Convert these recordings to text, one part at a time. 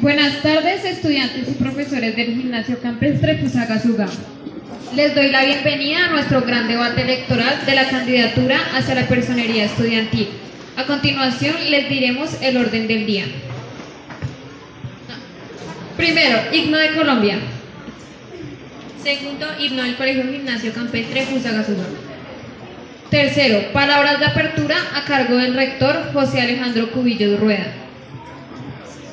Buenas tardes, estudiantes y profesores del Gimnasio Campestre Fusagasugá. Les doy la bienvenida a nuestro gran debate electoral de la candidatura hacia la personería estudiantil. A continuación les diremos el orden del día. Primero, himno de Colombia. Segundo, himno del Colegio Gimnasio Campestre Fusagasugá. Tercero, palabras de apertura a cargo del rector José Alejandro Cubillo Rueda.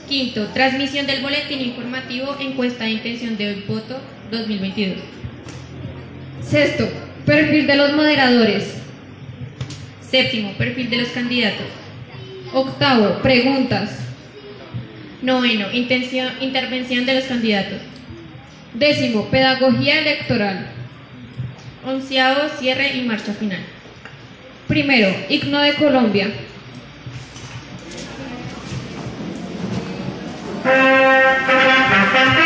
Quinto, transmisión del boletín informativo encuesta de intención de voto 2022. Sexto, perfil de los moderadores. Séptimo, perfil de los candidatos. Octavo, preguntas. Noveno, intención, intervención de los candidatos. Décimo, pedagogía electoral. Onceavo, cierre y marcha final. Primero, himno de Colombia. Thank you.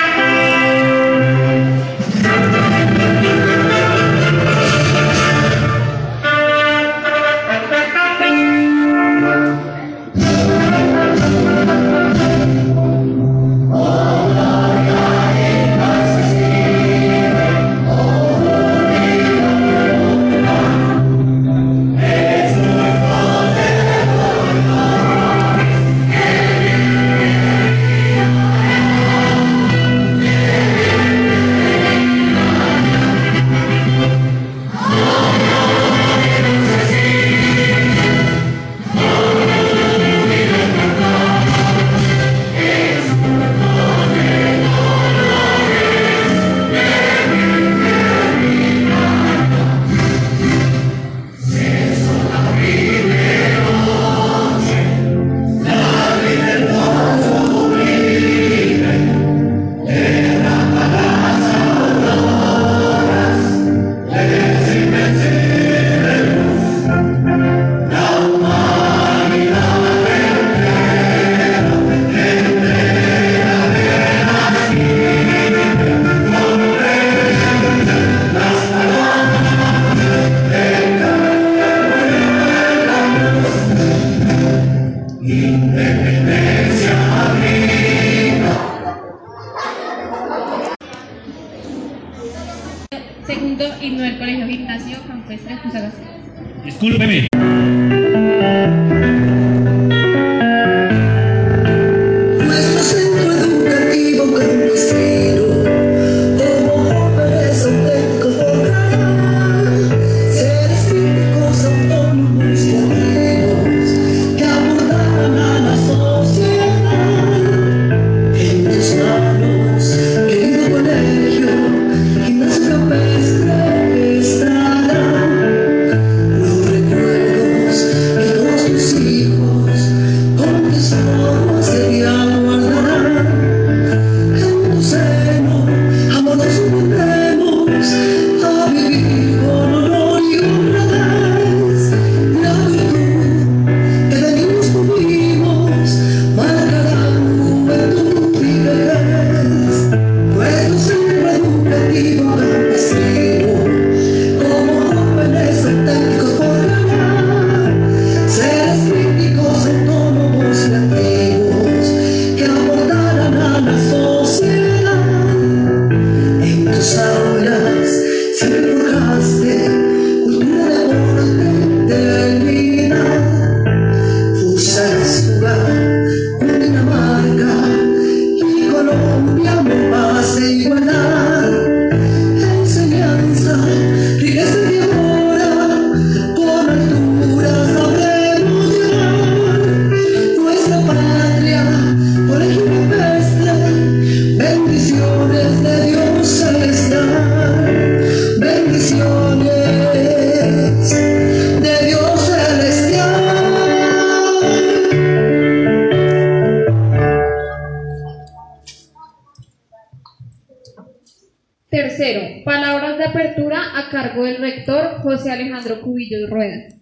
Apertura a cargo del rector José Alejandro Cubillo Rueda.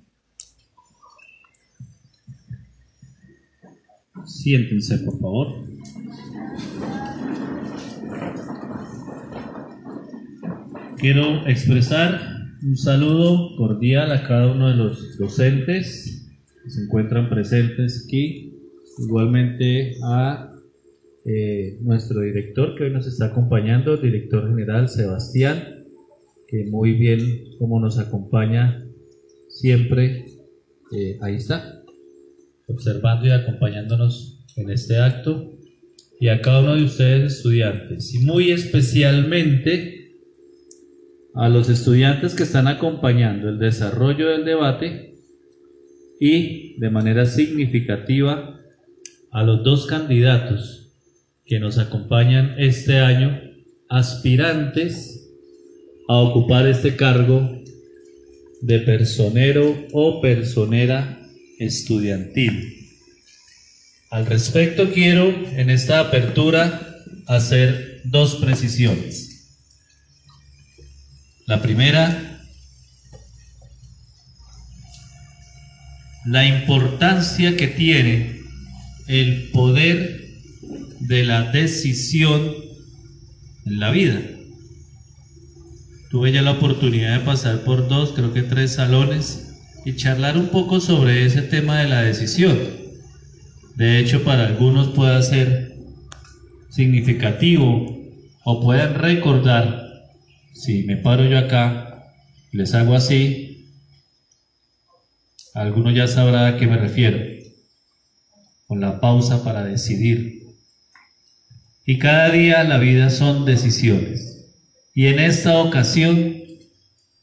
Siéntense, por favor. Quiero expresar un saludo cordial a cada uno de los docentes que se encuentran presentes aquí, igualmente a eh, nuestro director que hoy nos está acompañando, el director general Sebastián, que muy bien como nos acompaña siempre, eh, ahí está, observando y acompañándonos en este acto, y a cada uno de ustedes estudiantes, y muy especialmente a los estudiantes que están acompañando el desarrollo del debate y de manera significativa a los dos candidatos que nos acompañan este año, aspirantes a ocupar este cargo de personero o personera estudiantil. Al respecto quiero en esta apertura hacer dos precisiones. La primera, la importancia que tiene el poder de la decisión en la vida. Tuve ya la oportunidad de pasar por dos, creo que tres salones y charlar un poco sobre ese tema de la decisión. De hecho, para algunos puede ser significativo o puedan recordar, si me paro yo acá, les hago así, alguno ya sabrá a qué me refiero, con la pausa para decidir. Y cada día la vida son decisiones. Y en esta ocasión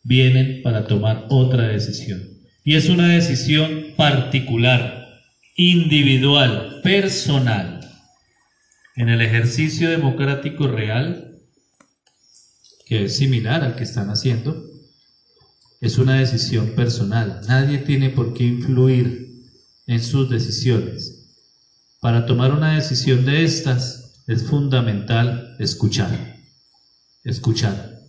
vienen para tomar otra decisión. Y es una decisión particular, individual, personal. En el ejercicio democrático real, que es similar al que están haciendo, es una decisión personal. Nadie tiene por qué influir en sus decisiones. Para tomar una decisión de estas es fundamental escuchar. Escuchar.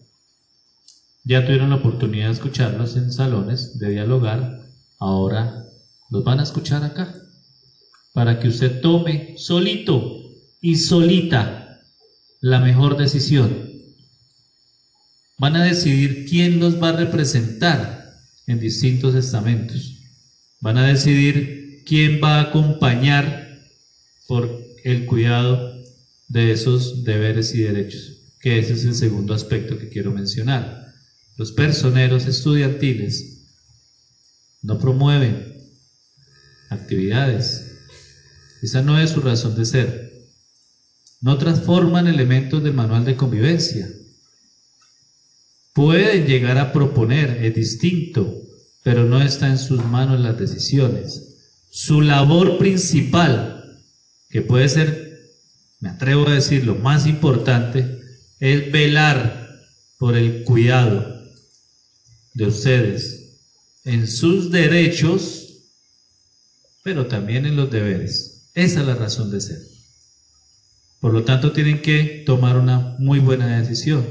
Ya tuvieron la oportunidad de escucharlos en salones, de dialogar, ahora los van a escuchar acá. Para que usted tome solito y solita la mejor decisión. Van a decidir quién los va a representar en distintos estamentos. Van a decidir quién va a acompañar por el cuidado de esos deberes y derechos, que ese es el segundo aspecto que quiero mencionar. Los personeros estudiantiles no promueven actividades. Esa no es su razón de ser. No transforman elementos del manual de convivencia. Pueden llegar a proponer, es distinto, pero no está en sus manos las decisiones. Su labor principal, que puede ser, me atrevo a decir, lo más importante, es velar por el cuidado de ustedes en sus derechos, pero también en los deberes. Esa es la razón de ser. Por lo tanto, tienen que tomar una muy buena decisión.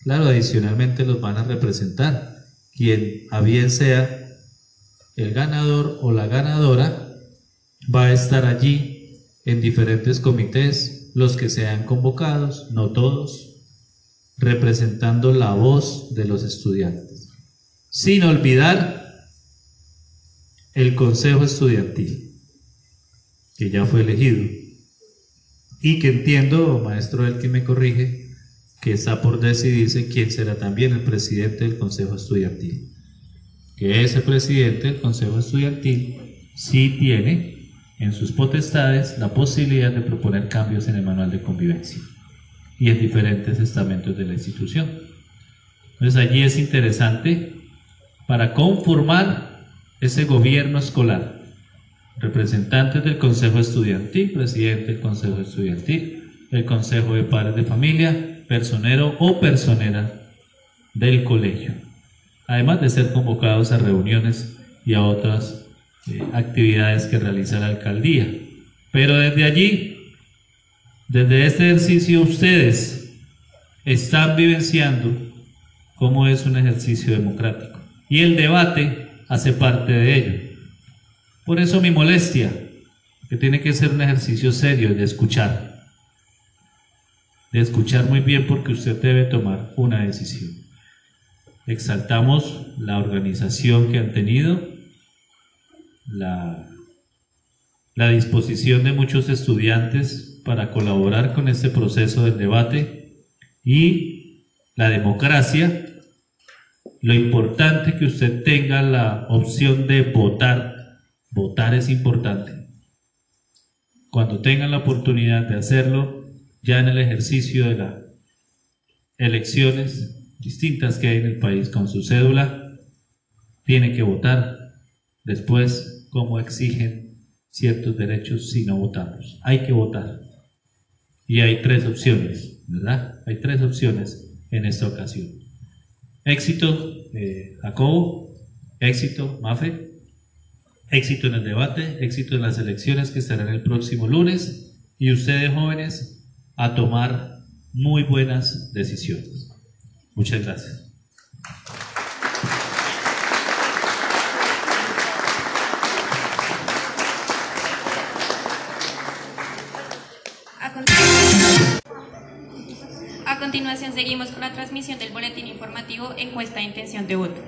Claro, adicionalmente los van a representar. Quien a bien sea el ganador o la ganadora va a estar allí en diferentes comités, los que sean convocados, no todos, representando la voz de los estudiantes. Sin olvidar el Consejo Estudiantil, que ya fue elegido, y que entiendo, maestro el que me corrige, que está por decidirse quién será también el presidente del Consejo Estudiantil. Que ese presidente del Consejo Estudiantil sí tiene en sus potestades la posibilidad de proponer cambios en el manual de convivencia y en diferentes estamentos de la institución. Entonces allí es interesante para conformar ese gobierno escolar, representantes del Consejo Estudiantil, presidente del Consejo Estudiantil, el Consejo de Padres de Familia, personero o personera del colegio, además de ser convocados a reuniones y a otras eh, actividades que realiza la alcaldía. Pero desde allí, desde este ejercicio, ustedes están vivenciando cómo es un ejercicio democrático. Y el debate hace parte de ello. Por eso mi molestia, que tiene que ser un ejercicio serio de escuchar de escuchar muy bien porque usted debe tomar una decisión. Exaltamos la organización que han tenido, la, la disposición de muchos estudiantes para colaborar con este proceso del debate y la democracia, lo importante que usted tenga la opción de votar. Votar es importante. Cuando tengan la oportunidad de hacerlo, ya en el ejercicio de las elecciones distintas que hay en el país con su cédula, tiene que votar. Después, como exigen ciertos derechos si no votamos. Hay que votar. Y hay tres opciones, ¿verdad? Hay tres opciones en esta ocasión. Éxito, Jacobo. Éxito, Mafe. Éxito en el debate, éxito en las elecciones que estarán el próximo lunes. Y ustedes jóvenes a tomar muy buenas decisiones. Muchas gracias. Continuación seguimos con la transmisión del boletín informativo encuesta de intención de voto.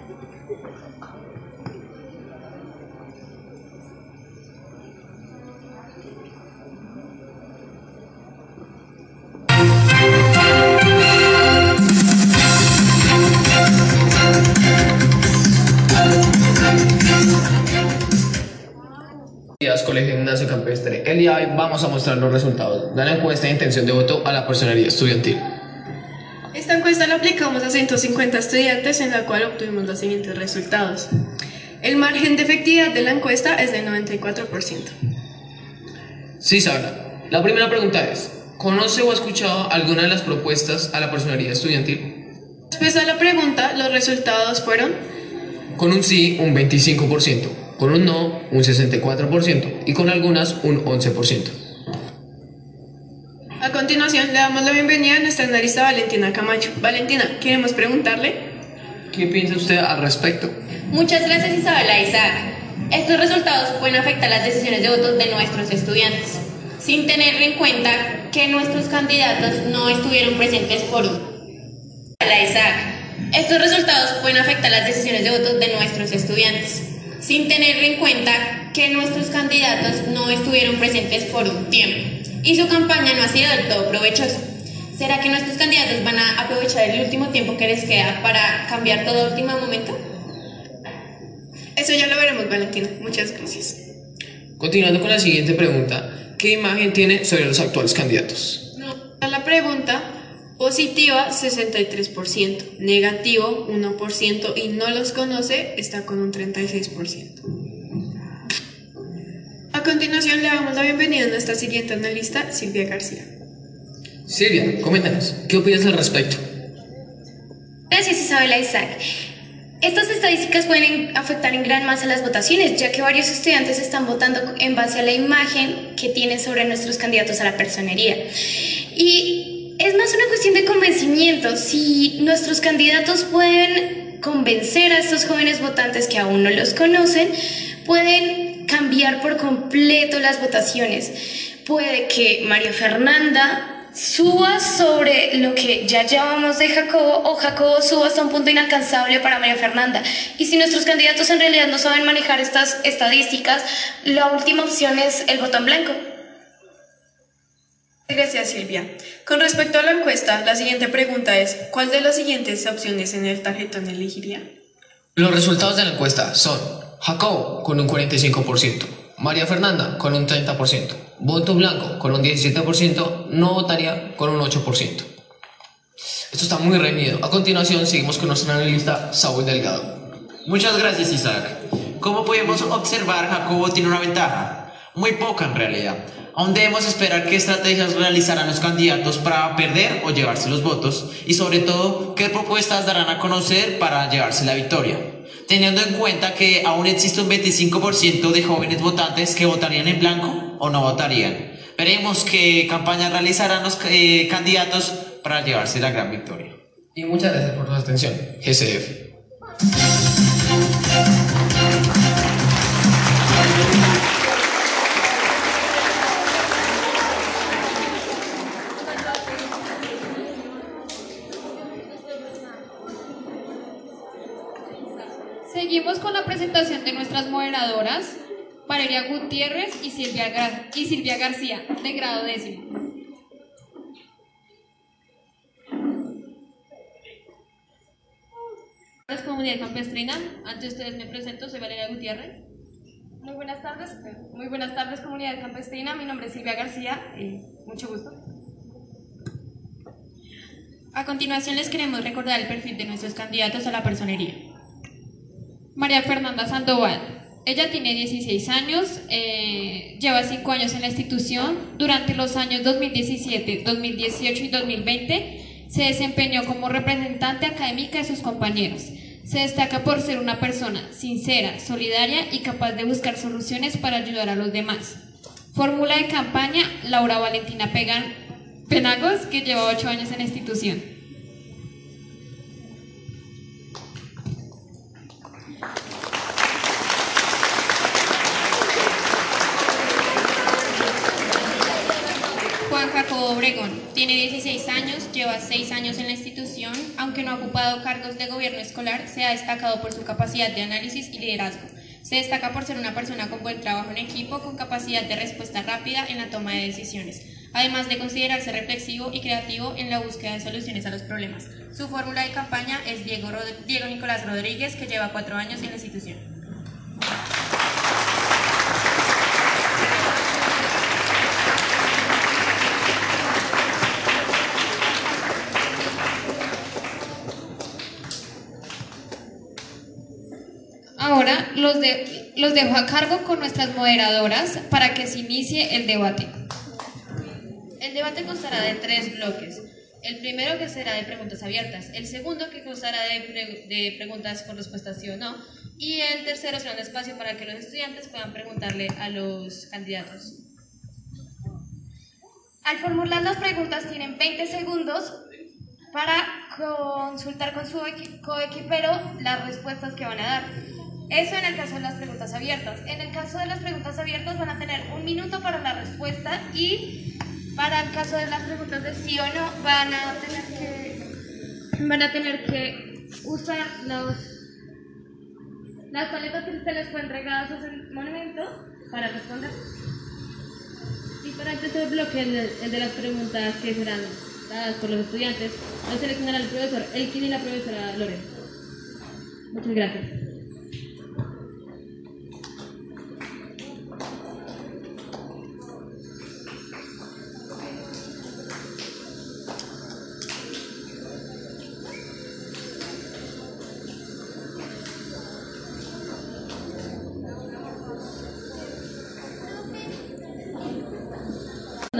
Colegio Ignacio Campestre. El día hoy vamos a mostrar los resultados de la encuesta de intención de voto a la personería estudiantil. Esta encuesta la aplicamos a 150 estudiantes en la cual obtuvimos los siguientes resultados. El margen de efectividad de la encuesta es del 94%. Sí, Sara. La primera pregunta es, ¿conoce o ha escuchado alguna de las propuestas a la personería estudiantil? Después de la pregunta, los resultados fueron Con un sí, un 25%, con un no, un 64% y con algunas, un 11%. A continuación, le damos la bienvenida a nuestra analista Valentina Camacho. Valentina, queremos preguntarle ¿Qué piensa usted al respecto? Muchas gracias Isabela Isaac. Estos resultados pueden afectar las decisiones de voto de nuestros estudiantes, sin tener en cuenta que nuestros candidatos no estuvieron presentes por un. Isabela e Isaac. Estos resultados pueden afectar las decisiones de voto de nuestros estudiantes, sin tener en cuenta que nuestros candidatos no estuvieron presentes por un tiempo y su campaña no ha sido del todo provechosa. ¿Será que nuestros candidatos van a aprovechar el último tiempo que les queda para cambiar todo a último momento? Eso ya lo veremos, Valentina. Muchas gracias. Continuando con la siguiente pregunta, ¿qué imagen tiene sobre los actuales candidatos? A la pregunta, positiva 63%, negativo 1% y no los conoce está con un 36%. A continuación le damos la bienvenida a nuestra siguiente analista, Silvia García. Silvia, coméntanos, ¿qué opinas al respecto? Gracias Isabela Isaac. Estas estadísticas pueden afectar en gran masa las votaciones, ya que varios estudiantes están votando en base a la imagen que tienen sobre nuestros candidatos a la personería. Y es más una cuestión de convencimiento. Si nuestros candidatos pueden convencer a estos jóvenes votantes que aún no los conocen, pueden cambiar por completo las votaciones. Puede que María Fernanda suba sobre lo que ya llevamos de Jacobo o Jacobo suba hasta un punto inalcanzable para María Fernanda. Y si nuestros candidatos en realidad no saben manejar estas estadísticas, la última opción es el botón blanco. Gracias, Silvia. Con respecto a la encuesta, la siguiente pregunta es, ¿cuál de las siguientes opciones en el tarjetón elegiría? Los resultados de la encuesta son Jacobo con un 45%, María Fernanda con un 30%, voto blanco con un 17%, no votaría con un 8%. Esto está muy reñido. A continuación seguimos con nuestro analista Saúl Delgado. Muchas gracias, Isaac. Como podemos observar, Jacobo tiene una ventaja, muy poca en realidad. Aún debemos esperar qué estrategias realizarán los candidatos para perder o llevarse los votos y sobre todo qué propuestas darán a conocer para llevarse la victoria. Teniendo en cuenta que aún existe un 25% de jóvenes votantes que votarían en blanco o no votarían. Veremos qué campañas realizarán los eh, candidatos para llevarse la gran victoria. Y muchas gracias por su atención, GCF. Seguimos con la presentación de nuestras moderadoras, Valeria Gutiérrez y Silvia, Gar y Silvia García, de grado décimo. Comunidad Campestrina, ante ustedes me presento, soy Valeria Gutiérrez. Muy buenas tardes, muy buenas tardes Comunidad Campestrina, mi nombre es Silvia García, eh, mucho gusto. A continuación les queremos recordar el perfil de nuestros candidatos a la personería. María Fernanda Sandoval. Ella tiene 16 años, eh, lleva 5 años en la institución. Durante los años 2017, 2018 y 2020 se desempeñó como representante académica de sus compañeros. Se destaca por ser una persona sincera, solidaria y capaz de buscar soluciones para ayudar a los demás. Fórmula de campaña, Laura Valentina Pegan, Penagos, que lleva 8 años en la institución. Obregón tiene 16 años, lleva 6 años en la institución, aunque no ha ocupado cargos de gobierno escolar, se ha destacado por su capacidad de análisis y liderazgo. Se destaca por ser una persona con buen trabajo en equipo, con capacidad de respuesta rápida en la toma de decisiones, además de considerarse reflexivo y creativo en la búsqueda de soluciones a los problemas. Su fórmula de campaña es Diego, Nicolás Rodríguez, que lleva 4 años en la institución. Ahora los, de- los dejo a cargo con nuestras moderadoras para que se inicie el debate. El debate constará de tres bloques. El primero que será de preguntas abiertas, el segundo que constará de, pre- de preguntas con respuesta sí o no, y el tercero será un espacio para que los estudiantes puedan preguntarle a los candidatos. Al formular las preguntas tienen 20 segundos para consultar con su equi- coequipero las respuestas que van a dar. Eso en el caso de las preguntas abiertas. En el caso de las preguntas abiertas van a tener un minuto para la respuesta y para el caso de las preguntas de sí o no van a tener que, van a tener que usar los, las paletas que se les fue entregadas hace un momento para responder. Y para tercer bloque, el el de las preguntas que serán dadas por los estudiantes, lo seleccionará el profesor Elkin y la profesora Lore. Muchas gracias.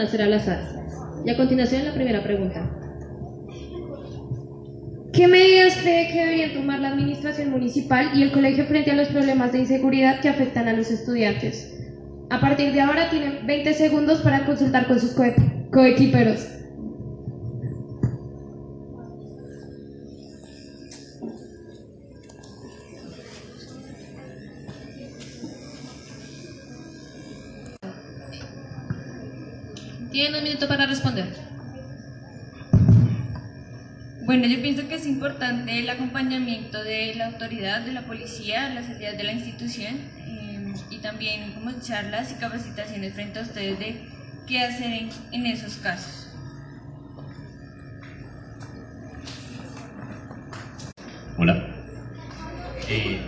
Será al azar. Y a continuación la primera pregunta. ¿Qué medidas cree que deberían tomar la administración municipal y el colegio frente a los problemas de inseguridad que afectan a los estudiantes? A partir de ahora tienen 20 segundos para consultar con sus coe- coequiperos. Importante el acompañamiento de la autoridad, de la policía, las entidades de la institución eh, y también como charlas y capacitaciones frente a ustedes de qué hacer en, en esos casos. Hola. Eh,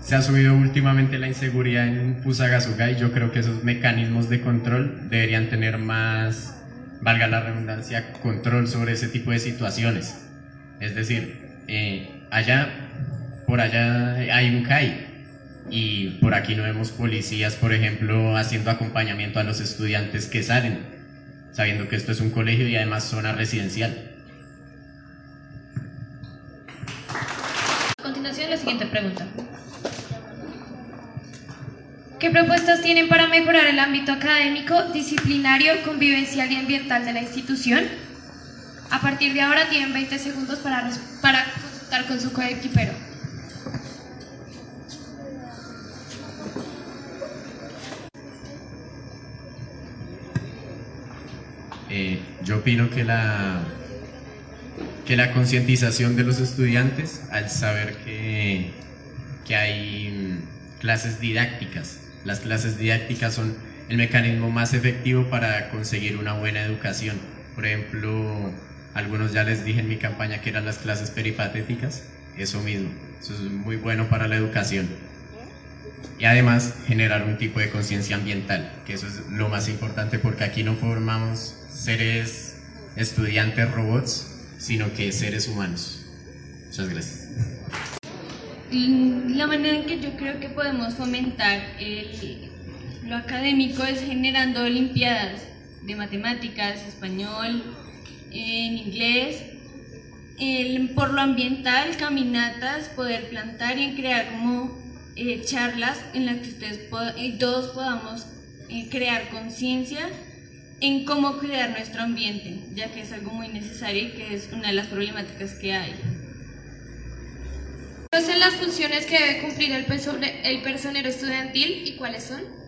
se ha subido últimamente la inseguridad en Fusagasugá y yo creo que esos mecanismos de control deberían tener más, valga la redundancia, control sobre ese tipo de situaciones. Es decir, eh, allá, por allá hay un CAI y por aquí no vemos policías, por ejemplo, haciendo acompañamiento a los estudiantes que salen, sabiendo que esto es un colegio y además zona residencial. A continuación, la siguiente pregunta. ¿Qué propuestas tienen para mejorar el ámbito académico, disciplinario, convivencial y ambiental de la institución? A partir de ahora tienen 20 segundos para, para consultar con su coequipero. Eh, yo opino que la, que la concientización de los estudiantes al saber que, que hay mm, clases didácticas, las clases didácticas son el mecanismo más efectivo para conseguir una buena educación. Por ejemplo, algunos ya les dije en mi campaña que eran las clases peripatéticas. eso mismo. Eso es muy bueno para la educación. Y además generar un tipo de conciencia ambiental, que eso es lo más importante porque aquí no formamos seres estudiantes robots, sino que seres humanos. Muchas gracias. La manera en que yo creo que podemos fomentar el- lo académico es generando olimpiadas de matemáticas, español, en inglés, el- por lo ambiental, caminatas, poder plantar y crear como eh, charlas en las que ustedes po- y todos podamos eh, crear conciencia en cómo cuidar nuestro ambiente, ya que es algo muy necesario y que es una de las problemáticas que hay. ¿Conocen las funciones que debe cumplir el, el personero estudiantil y cuáles son?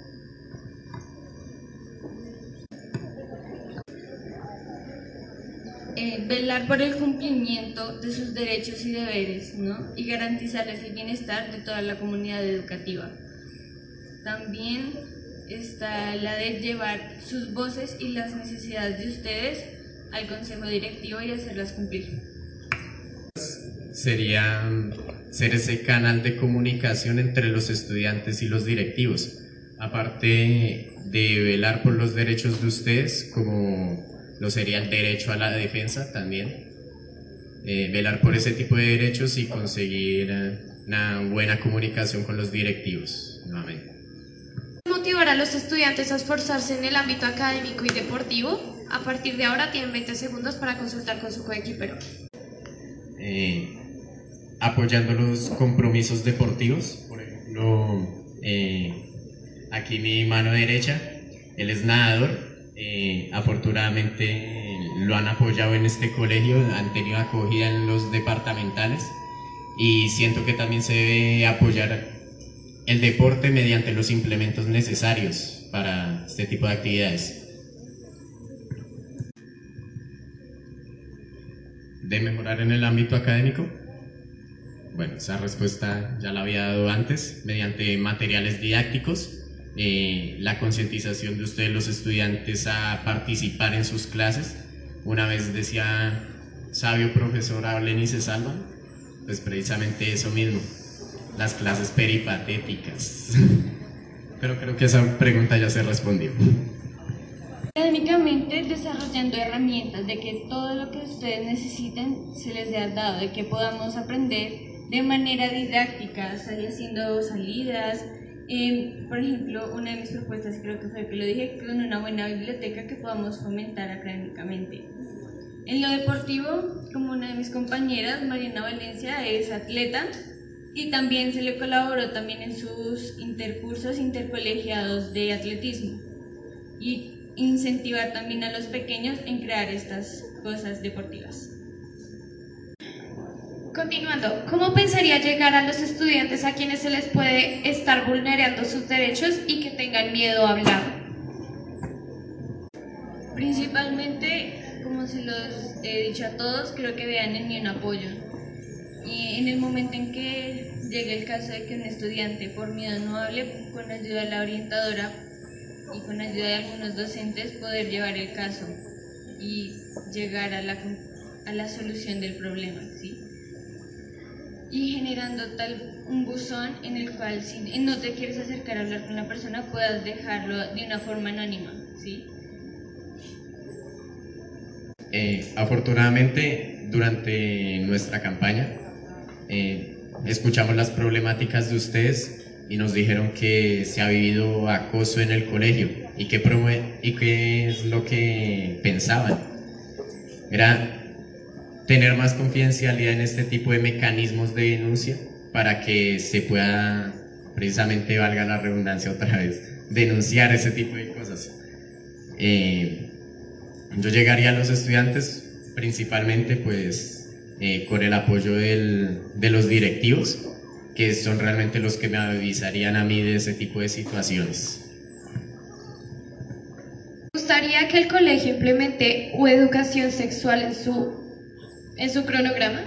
Eh, velar por el cumplimiento de sus derechos y deberes ¿no? y garantizarles el bienestar de toda la comunidad educativa. También está la de llevar sus voces y las necesidades de ustedes al consejo directivo y hacerlas cumplir. sería ser ese canal de comunicación entre los estudiantes y los directivos. Aparte de velar por los derechos de ustedes, como lo sería el derecho a la defensa también, eh, velar por ese tipo de derechos y conseguir eh, una buena comunicación con los directivos, nuevamente. Motivar a los estudiantes a esforzarse en el ámbito académico y deportivo. A partir de ahora tienen 20 segundos para consultar con su coequipero. eh, apoyando los compromisos deportivos. Por ejemplo, eh, aquí mi mano derecha, él es nadador. Eh, afortunadamente eh, lo han apoyado en este colegio, han tenido acogida en los departamentales y siento que también se debe apoyar el deporte mediante los implementos necesarios para este tipo de actividades. de mejorar en el ámbito académico? Bueno, esa respuesta ya la había dado antes, mediante materiales didácticos, eh, la concientización de ustedes los estudiantes a participar en sus clases. Una vez decía, sabio profesor, hablen y se salvan. Pues precisamente eso mismo, las clases peripatéticas. Pero creo que esa pregunta ya se respondió. Académicamente desarrollando herramientas de que todo lo que ustedes necesiten se les haya dado, de que podamos aprender de manera didáctica, haciendo salidas. Eh, por ejemplo, una de mis propuestas, creo que fue que lo dije, con una buena biblioteca que podamos fomentar académicamente. En lo deportivo, como una de mis compañeras, Mariana Valencia, es atleta y también se le colaboró también en sus intercursos intercolegiados de atletismo. Y incentivar también a los pequeños en crear estas cosas deportivas. Continuando, ¿cómo pensaría llegar a los estudiantes a quienes se les puede estar vulnerando sus derechos y que tengan miedo a hablar? Principalmente, como se los he dicho a todos, creo que vean en mí un apoyo. Y en el momento en que llegue el caso de que un estudiante por miedo no hable, con ayuda de la orientadora y con ayuda de algunos docentes poder llevar el caso y llegar a la, a la solución del problema, ¿sí? Y generando tal un buzón en el cual si no te quieres acercar a hablar con la persona puedas dejarlo de una forma anónima, ¿sí? Eh, afortunadamente, durante nuestra campaña, eh, escuchamos las problemáticas de ustedes y nos dijeron que se ha vivido acoso en el colegio y qué, y qué es lo que pensaban. Era tener más confidencialidad en este tipo de mecanismos de denuncia para que se pueda, precisamente valga la redundancia otra vez, denunciar ese tipo de cosas. Eh, yo llegaría a los estudiantes principalmente pues eh, con el apoyo del- de los directivos, que son realmente los que me avisarían a mí de ese tipo de situaciones. ¿Me gustaría que el colegio implemente educación sexual en su, en su cronograma?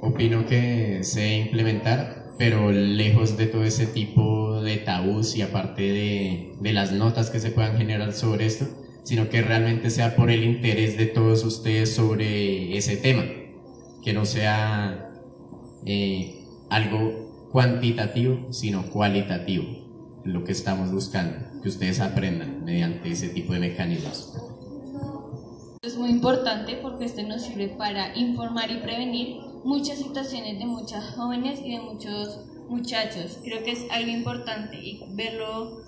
Opino que se implementar, pero lejos de todo ese tipo de tabús y aparte de, de las notas que se puedan generar sobre esto, sino que realmente sea por el interés de todos ustedes sobre ese tema. que no sea eh, algo cuantitativo, sino cualitativo, lo que estamos buscando, que ustedes aprendan mediante ese tipo de mecanismos. Es muy importante porque este nos sirve para informar y prevenir muchas situaciones de muchas jóvenes y de muchos muchachos. Creo que es algo importante y verlo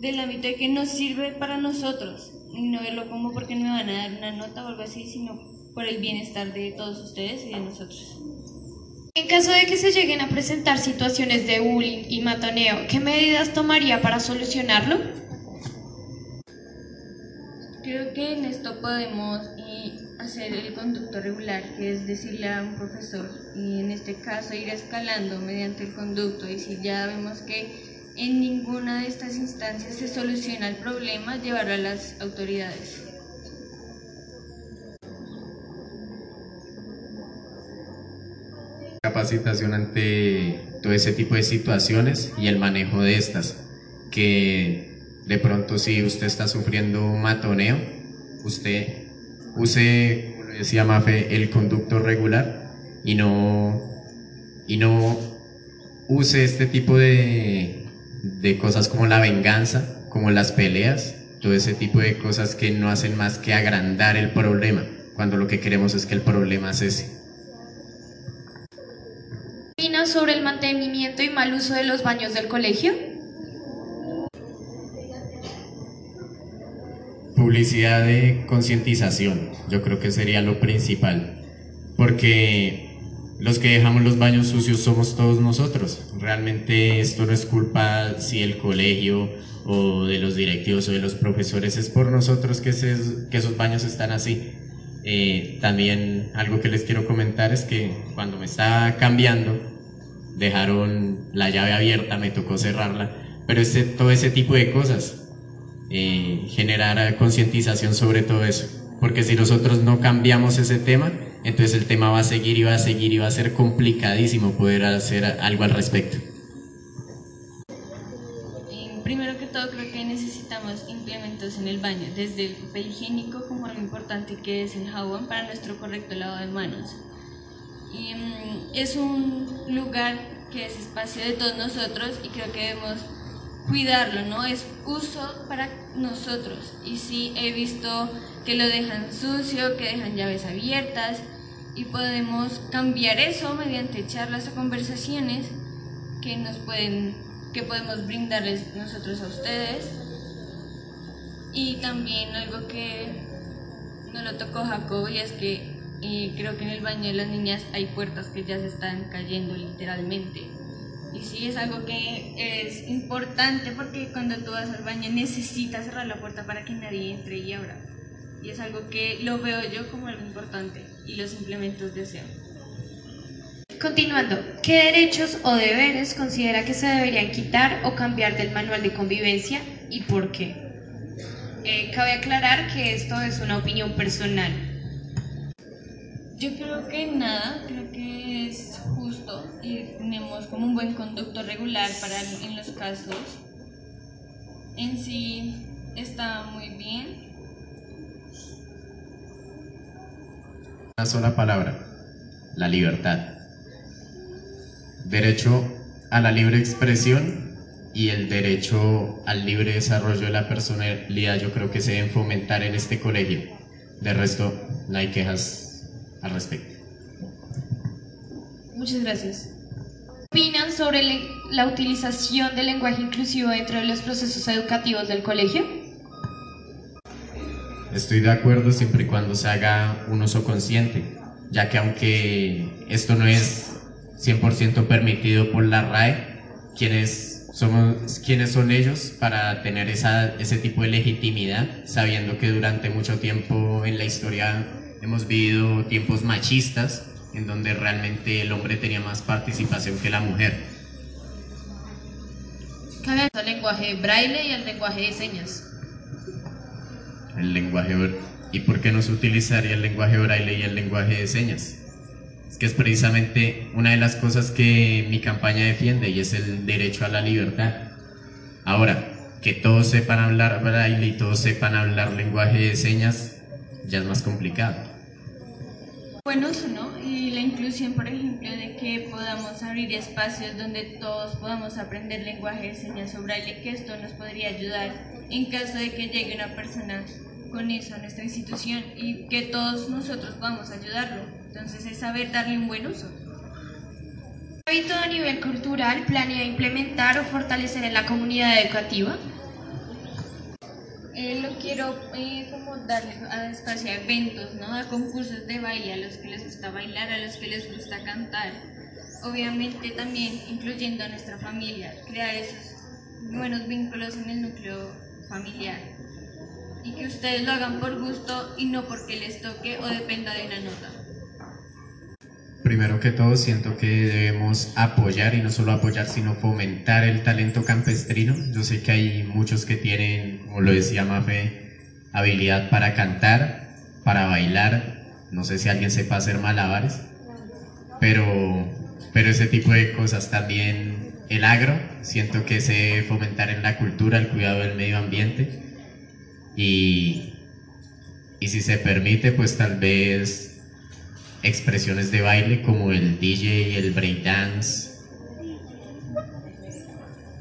del ámbito de que nos sirve para nosotros y no verlo como porque me van a dar una nota o algo así, sino por el bienestar de todos ustedes y de nosotros. En caso de que se lleguen a presentar situaciones de bullying y matoneo, ¿qué medidas tomaría para solucionarlo? Creo que en esto podemos eh, hacer el conducto regular, que es decirle a un profesor, y en este caso ir escalando mediante el conducto, y si ya vemos que en ninguna de estas instancias se soluciona el problema, llevarlo a las autoridades. Capacitación ante todo ese tipo de situaciones y el manejo de estas, que de pronto si usted está sufriendo un matoneo, usted use, como decía Mafe, el conducto regular y no, y no use este tipo de, de cosas como la venganza, como las peleas, todo ese tipo de cosas que no hacen más que agrandar el problema, cuando lo que queremos es que el problema cese. ¿Qué opina sobre el mantenimiento y mal uso de los baños del colegio? Publicidad de concientización, yo creo que sería lo principal, porque los que dejamos los baños sucios somos todos nosotros. Realmente esto no es culpa si el colegio o de los directivos o de los profesores, es por nosotros que, ese- que esos baños están así. Eh, también algo que les quiero comentar es que cuando me estaba cambiando, dejaron la llave abierta, me tocó cerrarla, pero ese, todo ese tipo de cosas, eh, generar concientización sobre todo eso, porque si nosotros no cambiamos ese tema, entonces el tema va a seguir y va a seguir y va a ser complicadísimo poder hacer algo al respecto. Y primero que todo creo que necesitamos implementos en el baño, desde el papel higiénico como lo importante que es el jabón para nuestro correcto lavado de manos. Y mm, es un lugar que es espacio de todos nosotros y creo que debemos cuidarlo, ¿no? Es uso para nosotros. Y sí he visto que lo dejan sucio, que dejan llaves abiertas y podemos cambiar eso mediante charlas o conversaciones que nos pueden que podemos brindarles nosotros a ustedes y también algo que no lo tocó Jacob y es que eh, creo que en el baño de las niñas hay puertas que ya se están cayendo literalmente y sí es algo que es importante porque cuando tú vas al baño necesitas cerrar la puerta para que nadie entre y abra y es algo que lo veo yo como algo importante y los implementos de aseo. Continuando, ¿qué derechos o deberes considera que se deberían quitar o cambiar del manual de convivencia y por qué? Eh, cabe aclarar que esto es una opinión personal. Yo creo que nada, creo que es y tenemos como un buen conducto regular para en los casos. En sí está muy bien. Una sola palabra, la libertad. Derecho a la libre expresión y el derecho al libre desarrollo de la personalidad yo creo que se deben fomentar en este colegio. De resto, no hay quejas al respecto. Muchas gracias. ¿Qué opinan sobre la utilización del lenguaje inclusivo dentro de los procesos educativos del colegio? Estoy de acuerdo siempre y cuando se haga un uso consciente, ya que aunque esto no es 100% permitido por la RAE, quienes somos quiénes son ellos para tener esa, ese tipo de legitimidad, sabiendo que durante mucho tiempo en la historia hemos vivido tiempos machistas en donde realmente el hombre tenía más participación que la mujer. Cabe al lenguaje braille y al lenguaje de señas. El lenguaje ¿Y por qué no se utilizaría el lenguaje braille y el lenguaje de señas? Es que es precisamente una de las cosas que mi campaña defiende y es el derecho a la libertad. Ahora, que todos sepan hablar braille y todos sepan hablar lenguaje de señas ya es más complicado. Buen uso, ¿no? Y la inclusión, por ejemplo, de que podamos abrir espacios donde todos podamos aprender lenguaje de señas o braille, que esto nos podría ayudar en caso de que llegue una persona con eso a nuestra institución y que todos nosotros podamos ayudarlo. Entonces es saber darle un buen uso. ¿Qué hábito a nivel cultural planea implementar o fortalecer en la comunidad educativa? Eh, lo quiero eh, como darle a espacio a eventos, ¿no? A concursos de baile, a los que les gusta bailar, a los que les gusta cantar. Obviamente también incluyendo a nuestra familia, crear esos buenos vínculos en el núcleo familiar. Y que ustedes lo hagan por gusto y no porque les toque o dependa de una nota. Primero que todo, siento que debemos apoyar y no solo apoyar, sino fomentar el talento campestrino. Yo sé que hay muchos que tienen, como lo decía Mafe, habilidad para cantar, para bailar. No sé si alguien sepa hacer malabares, pero, pero ese tipo de cosas también, el agro, siento que se fomentar en la cultura, el cuidado del medio ambiente. Y, y si se permite, pues tal vez expresiones de baile como el DJ el breakdance.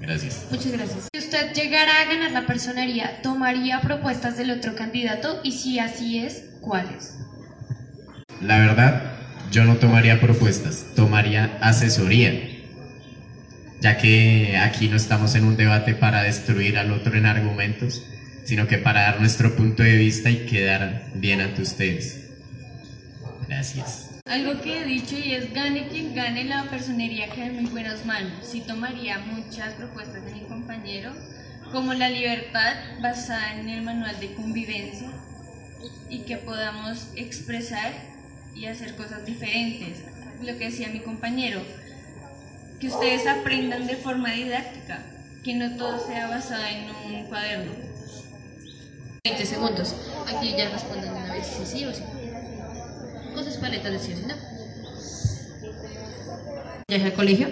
Gracias. Muchas gracias. Si usted llegara a ganar la personería, ¿tomaría propuestas del otro candidato? Y si así es, ¿cuáles? La verdad, yo no tomaría propuestas, tomaría asesoría, ya que aquí no estamos en un debate para destruir al otro en argumentos, sino que para dar nuestro punto de vista y quedar bien ante ustedes. Gracias. Algo que he dicho y es gane quien gane, la personería queda en muy buenas manos. Sí tomaría muchas propuestas de mi compañero, como la libertad basada en el manual de convivencia y que podamos expresar y hacer cosas diferentes. Lo que decía mi compañero, que ustedes aprendan de forma didáctica, que no todo sea basado en un cuaderno. 20 segundos. Aquí ya responden de una vez si sí o sí. Con sus paletas de no. ¿Ya es al colegio?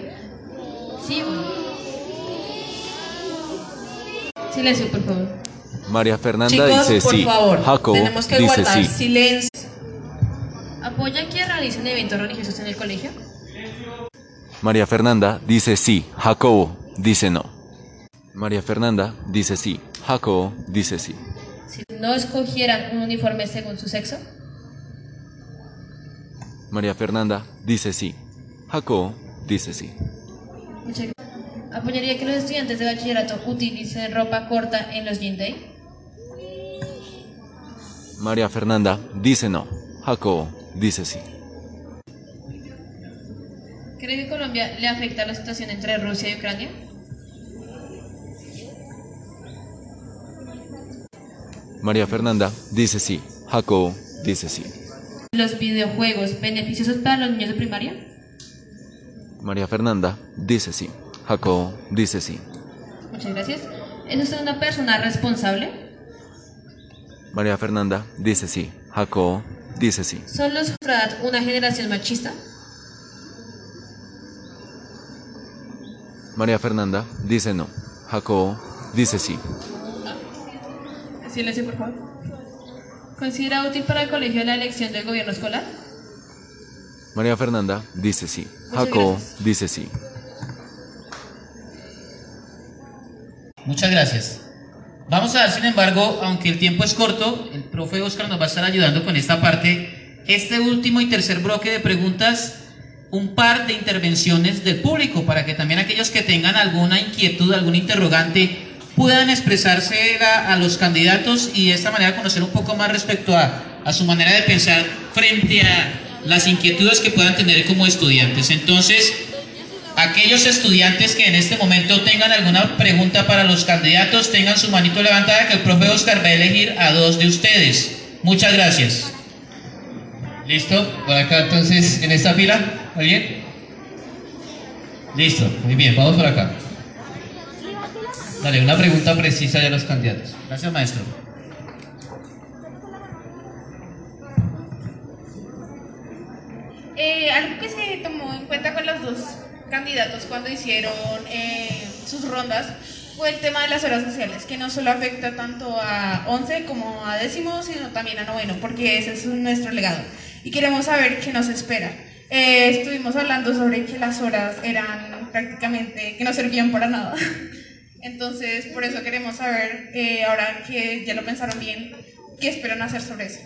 ¿Sí? Silencio, por favor. María Fernanda Chicos, dice por sí. favor, Jacobo tenemos que dice guardar sí. silencio. ¿Apoyan que realicen eventos religiosos en el colegio? María Fernanda dice sí. Jacobo dice no. María Fernanda dice sí. Jacobo dice sí. Si no escogieran un uniforme según su sexo, María Fernanda dice sí. Jacobo dice sí. Muchas gracias. ¿Apoyaría que los estudiantes de bachillerato utilicen ropa corta en los Gym Day? María Fernanda dice no. Jacobo dice sí. ¿Cree que Colombia le afecta la situación entre Rusia y Ucrania? María Fernanda dice sí. Jacobo dice sí. ¿Los videojuegos beneficiosos para los niños de primaria? María Fernanda dice sí. Jacobo dice sí. Muchas gracias. ¿Es usted una persona responsable? María Fernanda dice sí. Jacobo dice sí. ¿Son los una generación machista? María Fernanda dice no. Jacobo dice sí. Silencio, por favor. ¿Considera útil para el colegio la elección del gobierno escolar? María Fernanda dice sí. Muchas Jacobo gracias. dice sí. Muchas gracias. Vamos a dar, sin embargo, aunque el tiempo es corto, el profe Oscar nos va a estar ayudando con esta parte. Este último y tercer bloque de preguntas, un par de intervenciones del público para que también aquellos que tengan alguna inquietud, algún interrogante, puedan expresarse a, a los candidatos y de esta manera conocer un poco más respecto a, a su manera de pensar frente a las inquietudes que puedan tener como estudiantes. Entonces, aquellos estudiantes que en este momento tengan alguna pregunta para los candidatos, tengan su manito levantada que el profe Oscar va a elegir a dos de ustedes. Muchas gracias. ¿Listo? Por acá entonces, en esta fila, ¿alguien? Listo, muy bien, vamos por acá. Dale, una pregunta precisa de los candidatos. Gracias, maestro. Eh, algo que se tomó en cuenta con los dos candidatos cuando hicieron eh, sus rondas fue el tema de las horas sociales, que no solo afecta tanto a 11 como a décimo, sino también a noveno, porque ese es nuestro legado. Y queremos saber qué nos espera. Eh, estuvimos hablando sobre que las horas eran prácticamente, que no servían para nada. Entonces, por eso queremos saber, eh, ahora que ya lo pensaron bien, qué esperan hacer sobre eso.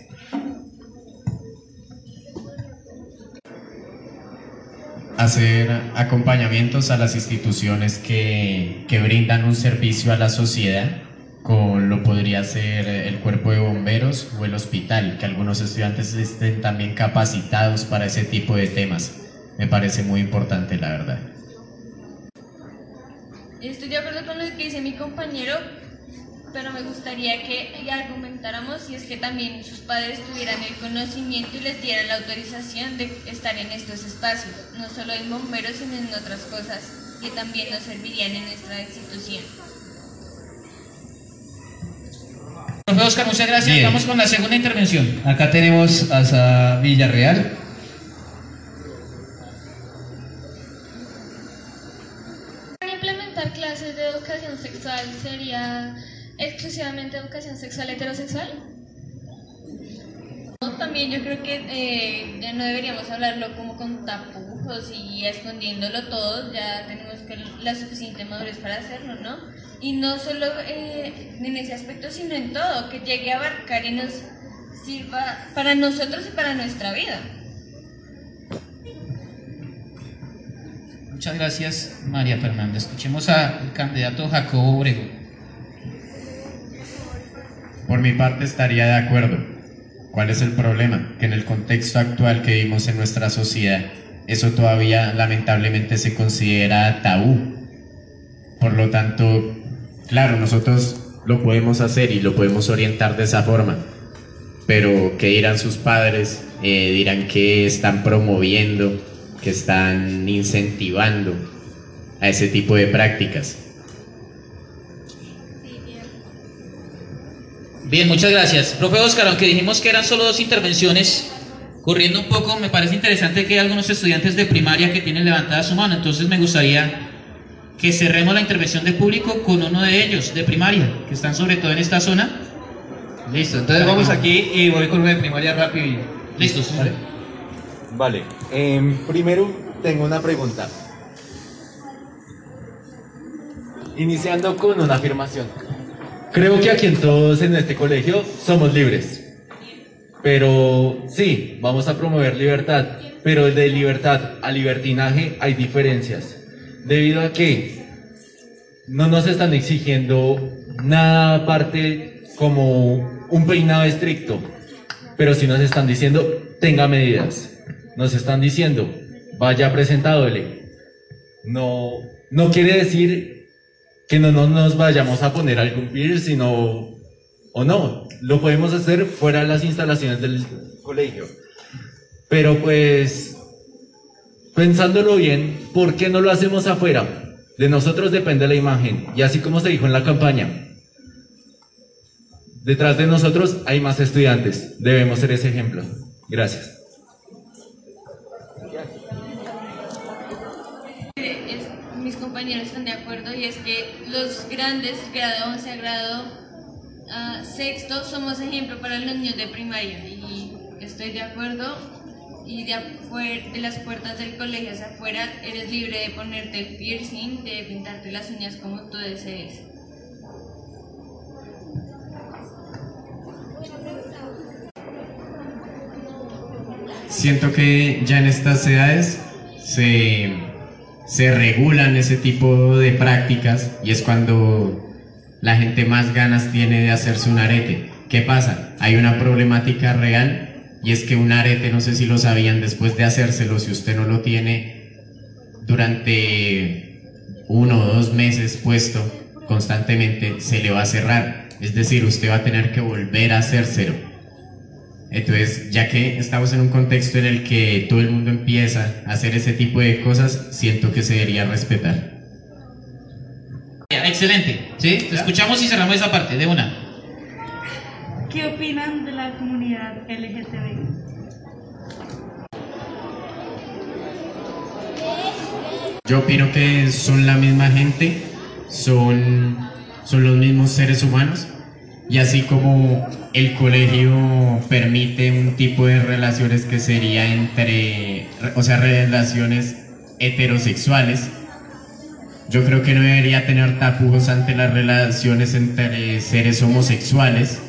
hacer acompañamientos a las instituciones que, que brindan un servicio a la sociedad, como lo podría ser el cuerpo de bomberos o el hospital, que algunos estudiantes estén también capacitados para ese tipo de temas. Me parece muy importante, la verdad. Estoy de acuerdo con lo que dice mi compañero, pero me gustaría que argumentáramos si es que también sus padres tuvieran el conocimiento y les dieran la autorización de estar en estos espacios, no solo en bomberos, sino en otras cosas que también nos servirían en nuestra institución. Profe Oscar, muchas gracias. Bien. Vamos con la segunda intervención. Acá tenemos a Villarreal. Sería exclusivamente educación sexual heterosexual? También yo creo que eh, ya no deberíamos hablarlo como con tapujos y escondiéndolo todo, ya tenemos que la suficiente madurez para hacerlo, ¿no? Y no solo eh, en ese aspecto, sino en todo, que llegue a abarcar y nos sirva para nosotros y para nuestra vida. Muchas gracias, María Fernanda. Escuchemos al candidato Jacobo Obrego. Por mi parte estaría de acuerdo. ¿Cuál es el problema? Que en el contexto actual que vivimos en nuestra sociedad, eso todavía lamentablemente se considera tabú. Por lo tanto, claro, nosotros lo podemos hacer y lo podemos orientar de esa forma. Pero, ¿qué dirán sus padres? Eh, dirán que están promoviendo, que están incentivando a ese tipo de prácticas. Bien, muchas gracias. Profe Oscar, aunque dijimos que eran solo dos intervenciones, corriendo un poco, me parece interesante que hay algunos estudiantes de primaria que tienen levantada su mano, entonces me gustaría que cerremos la intervención de público con uno de ellos, de primaria, que están sobre todo en esta zona. Listo, entonces vamos aquí y voy con uno de primaria rápido. y- Listos. Vale. Vale, em, primero tengo una pregunta. Iniciando con una afirmación. Creo que aquí en todos en este colegio somos libres. Pero sí, vamos a promover libertad. Pero de libertad a libertinaje hay diferencias. Debido a que no nos están exigiendo nada aparte como un peinado estricto. Pero sí nos están diciendo, tenga medidas. Nos están diciendo, vaya presentándole. No, no quiere decir que no, no nos vayamos a poner algún piercing, sino, o no, lo podemos hacer fuera de las instalaciones del colegio. Pero pues, pensándolo bien, ¿por qué no lo hacemos afuera? De nosotros depende la imagen, y así como se dijo en la campaña, detrás de nosotros hay más estudiantes, debemos ser ese ejemplo. Gracias. Compañeros están de acuerdo y es que los grandes, grado 11 a grado ah, sexto, somos ejemplo para los niños de primaria y estoy de acuerdo y de, de las puertas del colegio hacia afuera eres libre de ponerte el piercing, de pintarte las uñas como tú desees. Siento que ya en estas edades se, se regulan ese tipo de prácticas y es cuando la gente más ganas tiene de hacerse un arete. ¿Qué pasa? Hay una problemática real y es que un arete, no sé si lo sabían, después de hacérselo, si usted no lo tiene durante uno o dos meses puesto constantemente, se le va a cerrar. Es decir, usted va a tener que volver a hacérselo. Entonces, ya que estamos en un contexto en el que todo el mundo empieza a hacer ese tipo de cosas, siento que se debería respetar. Excelente, ¿sí? Te escuchamos y cerramos esa parte, de una. ¿Qué opinan de la comunidad LGTB? Yo opino que son la misma gente son, son los mismos seres humanos y así como el colegio permite un tipo de relaciones que sería entre, o sea, relaciones heterosexuales, yo creo que no debería tener tapujos ante las relaciones entre seres homosexuales,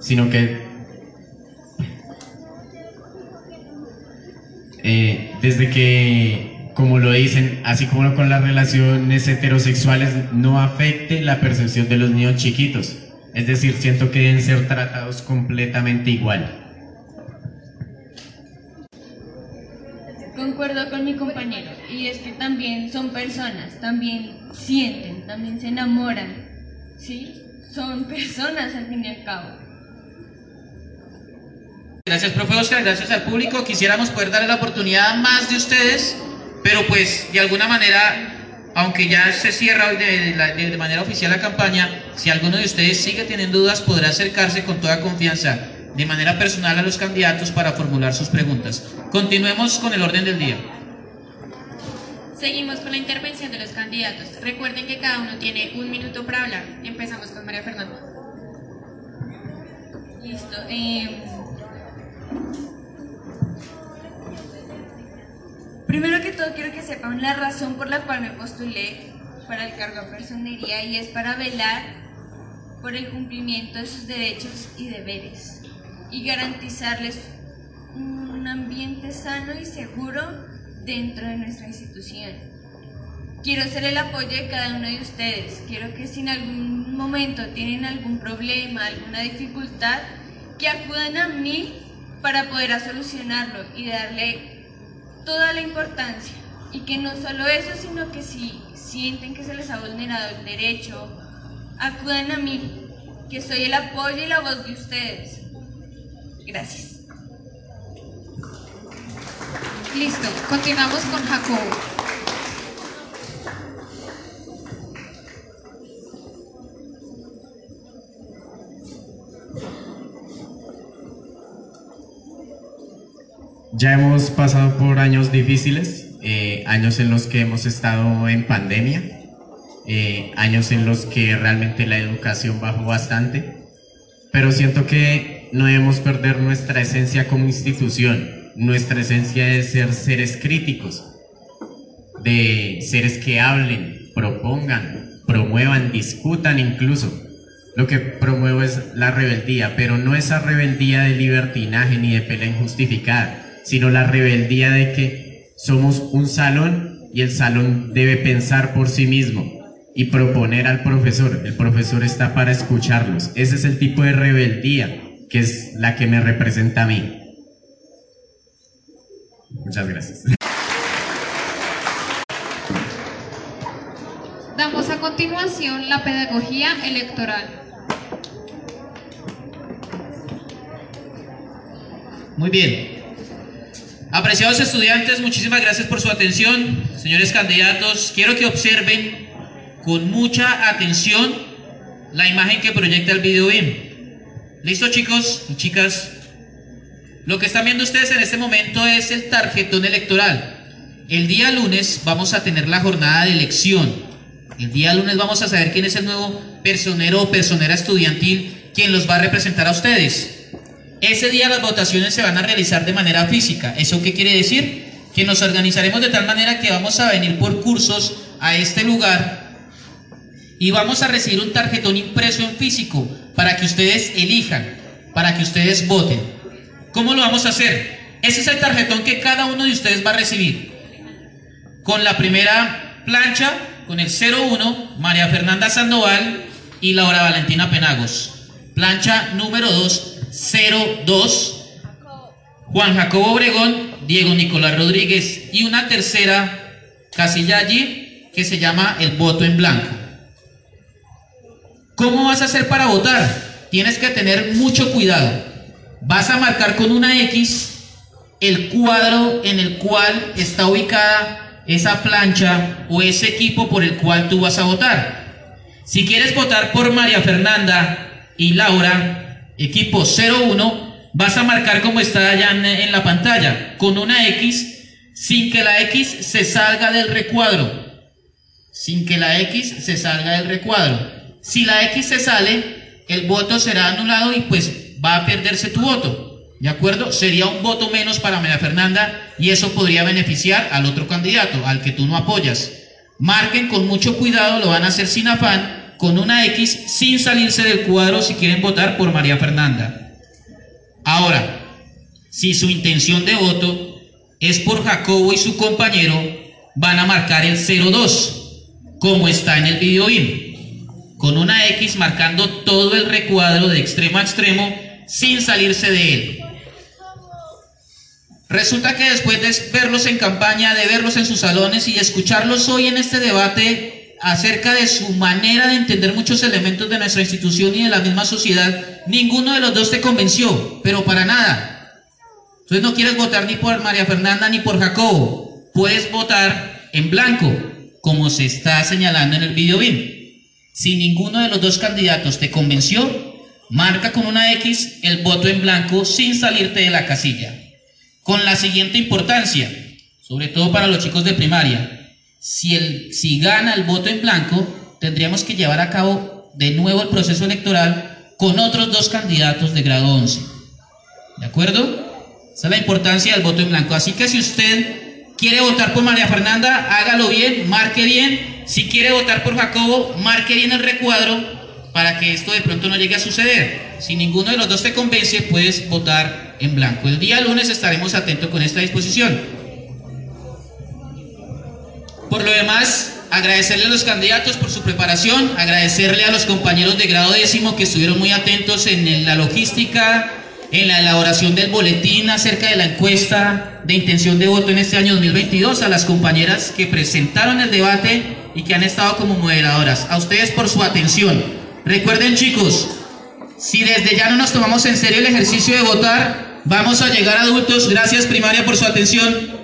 sino que eh, desde que, como lo dicen, así como con las relaciones heterosexuales, no afecte la percepción de los niños chiquitos. Es decir, siento que deben ser tratados completamente igual. Concuerdo con mi compañero, y es que también son personas, también sienten, también se enamoran, ¿sí? Son personas al fin y al cabo. Gracias, profe Oscar, gracias al público. Quisiéramos poder darle la oportunidad a más de ustedes, pero pues de alguna manera, aunque ya se cierra hoy de, manera oficial la campaña, si alguno de ustedes sigue teniendo dudas, podrá acercarse con toda confianza de manera personal a los candidatos para formular sus preguntas. Continuemos con el orden del día. Seguimos con la intervención de los candidatos. Recuerden que cada uno tiene un minuto para hablar. Empezamos con María Fernanda. Listo. em, primero que todo quiero que sepan la razón por la cual me postulé para el cargo de personería y es para velar por el cumplimiento de sus derechos y deberes y garantizarles un ambiente sano y seguro dentro de nuestra institución. Quiero ser el apoyo de cada uno de ustedes. Quiero que si en algún momento tienen algún problema, alguna dificultad, que acudan a mí para poder solucionarlo y darle toda la importancia. Y que no solo eso, sino que si sienten que se les ha vulnerado el derecho, acudan a mí, que soy el apoyo y la voz de ustedes. Gracias. Listo, continuamos con Jacobo. Ya hemos pasado por años difíciles, eh, años en los que hemos estado en pandemia, eh, años en los que realmente la educación bajó bastante, pero siento que no debemos perder nuestra esencia como institución. Nuestra esencia es ser seres críticos, de seres que hablen, propongan, promuevan, discutan incluso. Lo que promuevo es la rebeldía, pero no esa rebeldía de libertinaje ni de pelea injustificada, sino la rebeldía de que somos un salón y el salón debe pensar por sí mismo y proponer al profesor. El profesor está para escucharlos. Ese es el tipo de rebeldía que es la que me representa a mí. Muchas gracias. Damos a continuación la pedagogía electoral. Muy bien. Apreciados estudiantes, muchísimas gracias por su atención. Señores candidatos, quiero que observen con mucha atención la imagen que proyecta el video BIM. ¿Listo chicos y chicas? Lo que están viendo ustedes en este momento es el tarjetón electoral. El día lunes vamos a tener la jornada de elección. El día lunes vamos a saber quién es el nuevo personero o personera estudiantil quien los va a representar a ustedes. Ese día las votaciones se van a realizar de manera física. ¿Eso qué quiere decir? Que nos organizaremos de tal manera que vamos a venir por cursos a este lugar y vamos a recibir un tarjetón impreso en físico para que ustedes elijan, para que ustedes voten. ¿Cómo lo vamos a hacer? Ese es el tarjetón que cada uno de ustedes va a recibir. Con la primera plancha, con el 01, María Fernanda Sandoval y Laura Valentina Penagos. Plancha número 2, 02, Juan Jacobo Obregón, Diego Nicolás Rodríguez y una tercera casilla allí que se llama el voto en blanco. ¿Cómo vas a hacer para votar? Tienes que tener mucho cuidado. Vas a marcar con una X el cuadro en el cual está ubicada esa plancha o ese equipo por el cual tú vas a votar. Si quieres votar por María Fernanda y Laura, equipo 01, vas a marcar como está allá en, la pantalla, con una X, sin que la X se salga del recuadro. sin que la X se salga del recuadro. Si la X se sale, el voto será anulado y pues va a perderse tu voto. ¿De acuerdo? Sería un voto menos para María Fernanda y eso podría beneficiar al otro candidato, al que tú no apoyas. Marquen con mucho cuidado, lo van a hacer sin afán, con una X, sin salirse del cuadro si quieren votar por María Fernanda. Ahora, si su intención de voto es por Jacobo y su compañero, van a marcar el 02, como está en el video con una X marcando todo el recuadro de extremo a extremo sin salirse de él. Resulta que después de verlos en campaña, de verlos en sus salones y escucharlos hoy en este debate acerca de su manera de entender muchos elementos de nuestra institución y de la misma sociedad, ninguno de los dos te convenció, pero para nada. Entonces no quieres votar ni por María Fernanda ni por Jacobo, puedes votar en blanco, como se está señalando en el video BIM. Si ninguno de los dos candidatos te convenció, marca con una X el voto en blanco sin salirte de la casilla con la siguiente importancia, sobre todo para los chicos de primaria. Si, el, si gana el voto en blanco, tendríamos que llevar a cabo de nuevo el proceso electoral con otros dos candidatos de grado 11. ¿De acuerdo? Esa es la importancia del voto en blanco. Así que si usted quiere votar por María Fernanda, hágalo bien, marque bien. Si quiere votar por Jacobo, marque bien el recuadro para que esto de pronto no llegue a suceder. Si ninguno de los dos te convence, puedes votar en blanco. El día lunes estaremos atentos con esta disposición. Por lo demás, agradecerle a los candidatos por su preparación, agradecerle a los compañeros de grado décimo que estuvieron muy atentos en la logística, en la elaboración del boletín acerca de la encuesta de intención de voto en este año 2022, a las compañeras que presentaron el debate y que han estado como moderadoras. A ustedes por su atención. Recuerden chicos, si desde ya no nos tomamos en serio el ejercicio de votar, Vamos a llegar adultos. Gracias primaria por su atención.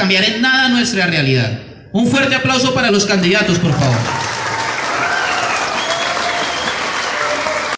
Cambiar en nada nuestra realidad. Un fuerte aplauso para los candidatos, por favor.